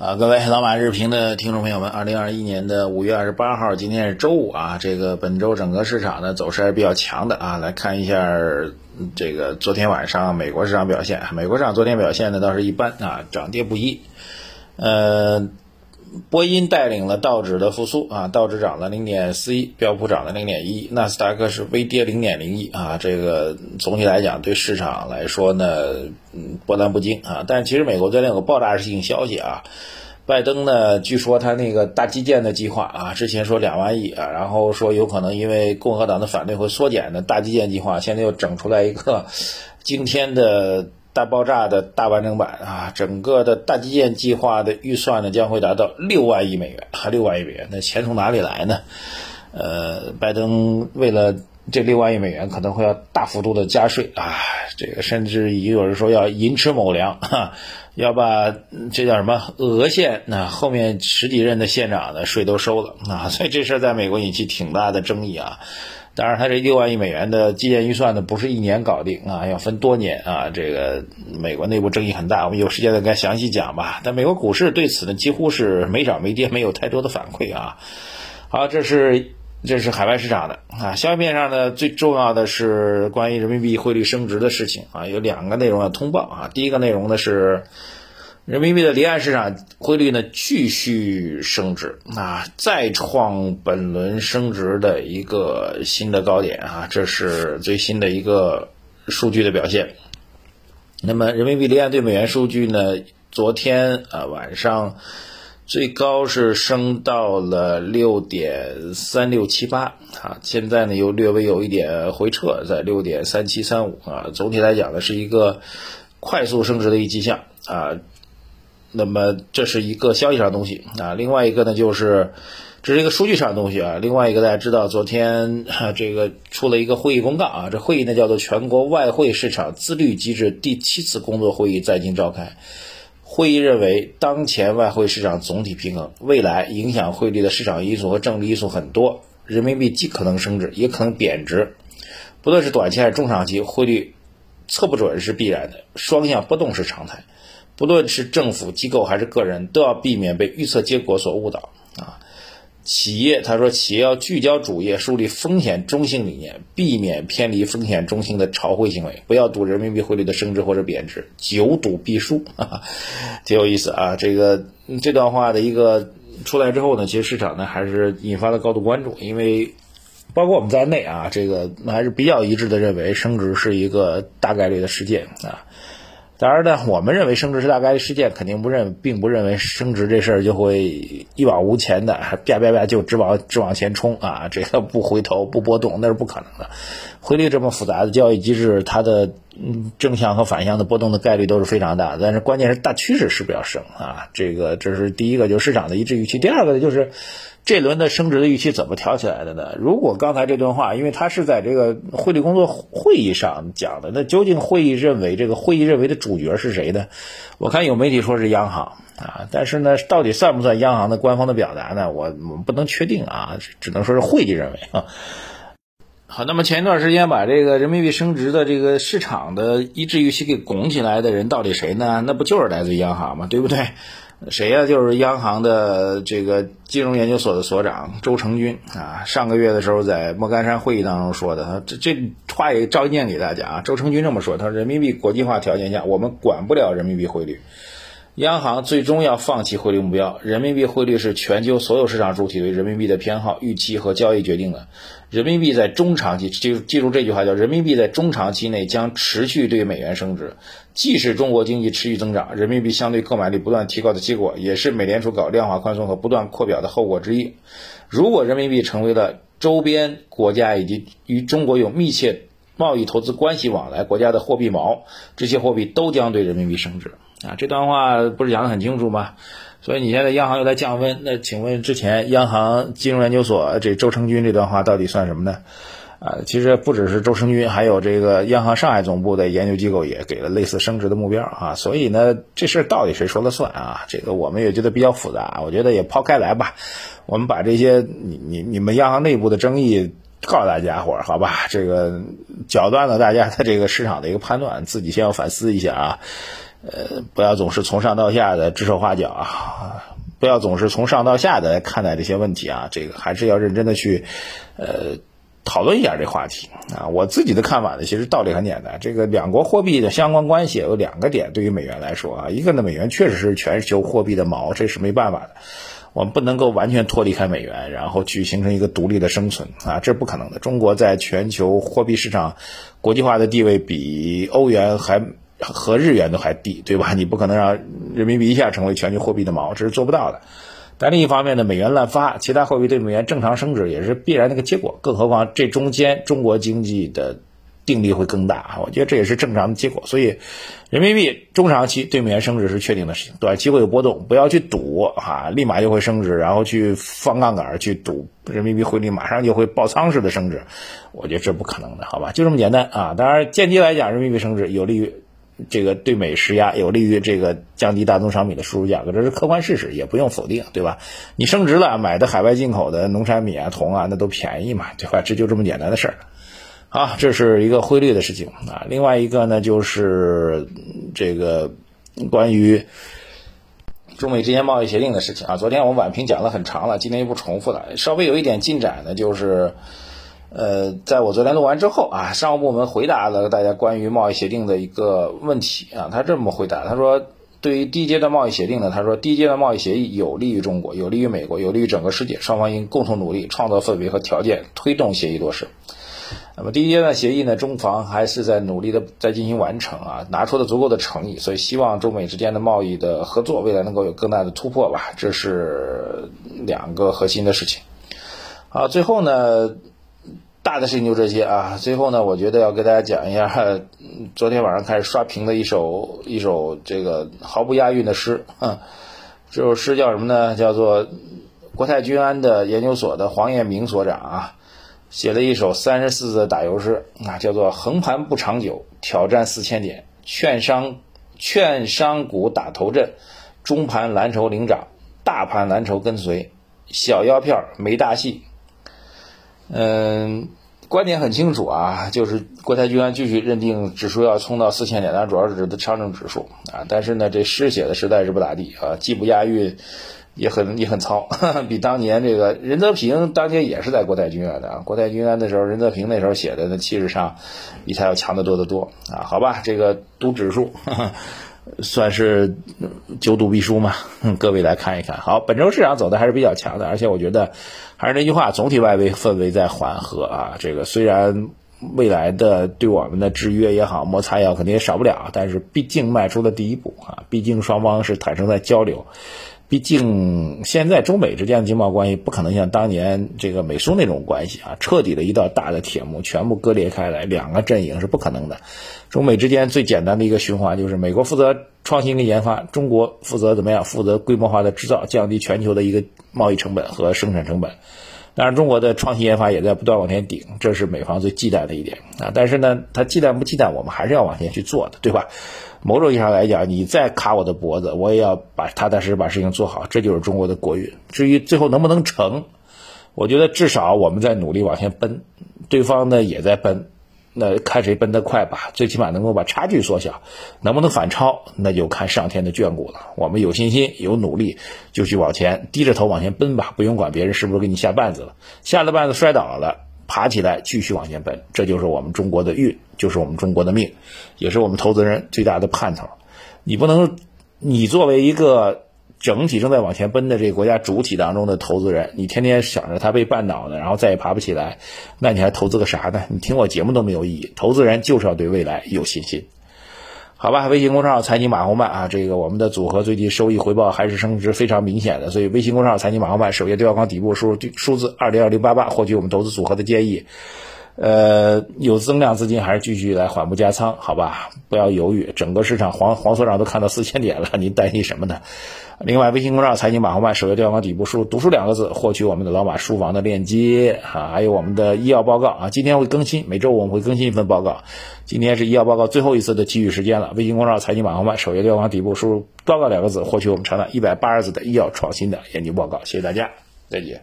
啊，各位老马日评的听众朋友们，二零二一年的五月二十八号，今天是周五啊。这个本周整个市场的走势还是比较强的啊。来看一下这个昨天晚上美国市场表现，美国市场昨天表现呢倒是一般啊，涨跌不一。呃，波音带领了道指的复苏啊，道指涨了零点四一，标普涨了零点一，纳斯达克是微跌零点零一啊。这个总体来讲对市场来说呢，嗯，波澜不惊啊。但其实美国昨天有个爆炸性消息啊，拜登呢，据说他那个大基建的计划啊，之前说两万亿啊，然后说有可能因为共和党的反对会缩减的大基建计划，现在又整出来一个惊天的。大爆炸的大完整版啊，整个的大基建计划的预算呢将会达到六万亿美元，还六万亿美元，那钱从哪里来呢？呃，拜登为了这六万亿美元，可能会要大幅度的加税啊，这个甚至已经有人说要寅吃卯粮，哈，要把这叫什么俄县那后面十几任的县长的税都收了啊，所以这事在美国引起挺大的争议啊。当然，它这六万亿美元的基建预算呢，不是一年搞定啊，要分多年啊。这个美国内部争议很大，我们有时间再跟详细讲吧。但美国股市对此呢，几乎是没涨没跌，没有太多的反馈啊。好，这是这是海外市场的啊。消息面上呢，最重要的是关于人民币汇率升值的事情啊，有两个内容要通报啊。第一个内容呢是。人民币的离岸市场汇率呢继续升值，啊，再创本轮升值的一个新的高点啊，这是最新的一个数据的表现。那么人民币离岸对美元数据呢，昨天啊晚上最高是升到了六点三六七八啊，现在呢又略微有一点回撤，在六点三七三五啊，总体来讲呢是一个快速升值的一迹象啊。那么这是一个消息上的东西啊，另外一个呢就是这是一个数据上的东西啊。另外一个大家知道，昨天这个出了一个会议公告啊，这会议呢叫做全国外汇市场自律机制第七次工作会议在京召开。会议认为，当前外汇市场总体平衡，未来影响汇率的市场因素和政治因素很多，人民币既可能升值，也可能贬值。不论是短期还是中长期，汇率测不准是必然的，双向波动是常态。不论是政府机构还是个人，都要避免被预测结果所误导啊！企业他说，企业要聚焦主业，树立风险中性理念，避免偏离风险中性的炒汇行为，不要赌人民币汇率的升值或者贬值，久赌必输，挺有意思啊！这个这段话的一个出来之后呢，其实市场呢还是引发了高度关注，因为包括我们在内啊，这个还是比较一致的认为升值是一个大概率的事件啊。当然呢，我们认为升值是大概率事件，肯定不认，并不认为升值这事儿就会一往无前的，啪啪啪就直往直往前冲啊！这个不回头不波动那是不可能的。汇率这么复杂的交易机制，它的嗯正向和反向的波动的概率都是非常大，但是关键是大趋势是不是要升啊？这个这是第一个，就是市场的一致预期。第二个呢，就是。这轮的升值的预期怎么调起来的呢？如果刚才这段话，因为他是在这个汇率工作会议上讲的，那究竟会议认为这个会议认为的主角是谁呢？我看有媒体说是央行啊，但是呢，到底算不算央行的官方的表达呢？我我不能确定啊，只能说是会议认为啊。好，那么前一段时间把这个人民币升值的这个市场的一致预期给拱起来的人，到底谁呢？那不就是来自央行吗？对不对？谁呀？就是央行的这个金融研究所的所长周成军啊。上个月的时候在莫干山会议当中说的，这这话也照念给大家啊。周成军这么说，他说：“人民币国际化条件下，我们管不了人民币汇率，央行最终要放弃汇率目标。人民币汇率是全球所有市场主体对人民币的偏好、预期和交易决定的。人民币在中长期，记住记住这句话，叫人民币在中长期内将持续对美元升值。”既是中国经济持续增长、人民币相对购买力不断提高的结果，也是美联储搞量化宽松和不断扩表的后果之一。如果人民币成为了周边国家以及与中国有密切贸易投资关系往来国家的货币锚，这些货币都将对人民币升值。啊，这段话不是讲得很清楚吗？所以你现在央行又在降温，那请问之前央行金融研究所这周成军这段话到底算什么呢？啊，其实不只是周成军，还有这个央行上海总部的研究机构也给了类似升值的目标啊。所以呢，这事到底谁说了算啊？这个我们也觉得比较复杂。我觉得也抛开来吧，我们把这些你你你们央行内部的争议告诉大家伙儿，好吧？这个搅乱了大家的这个市场的一个判断，自己先要反思一下啊。呃，不要总是从上到下的指手画脚啊，不要总是从上到下的看待这些问题啊，这个还是要认真的去，呃，讨论一下这话题啊。我自己的看法呢，其实道理很简单，这个两国货币的相关关系有两个点，对于美元来说啊，一个呢，美元确实是全球货币的锚，这是没办法的，我们不能够完全脱离开美元，然后去形成一个独立的生存啊，这是不可能的。中国在全球货币市场国际化的地位比欧元还。和日元都还低，对吧？你不可能让人民币一下成为全球货币的锚，这是做不到的。但另一方面呢，美元滥发，其他货币对美元正常升值也是必然的一个结果。更何况这中间中国经济的定力会更大，我觉得这也是正常的结果。所以，人民币中长期对美元升值是确定的事情，短期会有波动，不要去赌啊，立马就会升值，然后去放杠杆去赌人民币汇率马上就会爆仓式的升值，我觉得这不可能的，好吧？就这么简单啊。当然，间接来讲，人民币升值有利于。这个对美施压有利于这个降低大宗商品的输入价格，这是客观事实，也不用否定，对吧？你升值了，买的海外进口的农产品啊、铜啊，那都便宜嘛，对吧？这就这么简单的事儿。好，这是一个汇率的事情啊。另外一个呢，就是这个关于中美之间贸易协定的事情啊。昨天我们晚评讲了很长了，今天就不重复了。稍微有一点进展呢，就是。呃，在我昨天录完之后啊，商务部门回答了大家关于贸易协定的一个问题啊，他这么回答，他说，对于第一阶段贸易协定呢，他说第一阶段贸易协议有利于中国，有利于美国，有利于整个世界，双方应共同努力，创造氛围和条件，推动协议落实。那么第一阶段协议呢，中方还是在努力的在进行完成啊，拿出了足够的诚意，所以希望中美之间的贸易的合作未来能够有更大的突破吧，这是两个核心的事情。好，最后呢。大的事情就这些啊，最后呢，我觉得要给大家讲一下，昨天晚上开始刷屏的一首一首这个毫不押韵的诗，这首诗叫什么呢？叫做国泰君安的研究所的黄彦明所长啊，写了一首三十四字的打油诗啊，叫做横盘不长久，挑战四千点，券商券商股打头阵，中盘蓝筹领涨，大盘蓝筹跟随，小妖票没大戏。嗯，观点很清楚啊，就是国泰君安继续认定指数要冲到四千点，当然主要是指的上证指数啊。但是呢，这诗写的实在是不咋地啊，既不押韵，也很 也很糙，比当年这个任泽平当年也是在国泰君安的啊。国泰君安的时候，任泽平那时候写的那气势上比他要强得多得多啊。好吧，这个赌指数。算是久赌必输嘛？各位来看一看。好，本周市场走的还是比较强的，而且我觉得还是那句话，总体外围氛围在缓和啊。这个虽然未来的对我们的制约也好，摩擦也好，肯定也少不了，但是毕竟迈出了第一步啊。毕竟双方是坦诚在交流。毕竟现在中美之间的经贸关系不可能像当年这个美苏那种关系啊，彻底的一道大的铁幕全部割裂开来，两个阵营是不可能的。中美之间最简单的一个循环就是美国负责创新跟研发，中国负责怎么样？负责规模化的制造，降低全球的一个贸易成本和生产成本。当然，中国的创新研发也在不断往前顶，这是美方最忌惮的一点啊。但是呢，他忌惮不忌惮，我们还是要往前去做的，对吧？某种意义上来讲，你再卡我的脖子，我也要把踏踏实实把事情做好，这就是中国的国运。至于最后能不能成，我觉得至少我们在努力往前奔，对方呢也在奔。那看谁奔得快吧，最起码能够把差距缩小，能不能反超，那就看上天的眷顾了。我们有信心、有努力，就去往前，低着头往前奔吧，不用管别人是不是给你下绊子了，下了绊子摔倒了，爬起来继续往前奔，这就是我们中国的运，就是我们中国的命，也是我们投资人最大的盼头。你不能，你作为一个。整体正在往前奔的这个国家主体当中的投资人，你天天想着他被绊倒呢，然后再也爬不起来，那你还投资个啥呢？你听我节目都没有意义。投资人就是要对未来有信心，好吧？微信公众号财经马红漫啊，这个我们的组合最近收益回报还是升值非常明显的，所以微信公众号财经马红漫首页对话框底部输入数字二零二零八八，获取我们投资组合的建议。呃，有增量资金还是继续来缓步加仓，好吧？不要犹豫，整个市场黄黄所长都看到四千点了，您担心什么呢？另外，微信公众号财经马红漫首页对话框底部输入“读书”两个字，获取我们的老马书房的链接啊，还有我们的医药报告啊。今天会更新，每周我们会更新一份报告。今天是医药报告最后一次的给予时间了。微信公众号财经马红漫首页对话框底部输入“报告”两个字，获取我们长达一百八十字的医药创新的研究报告。谢谢大家，再见。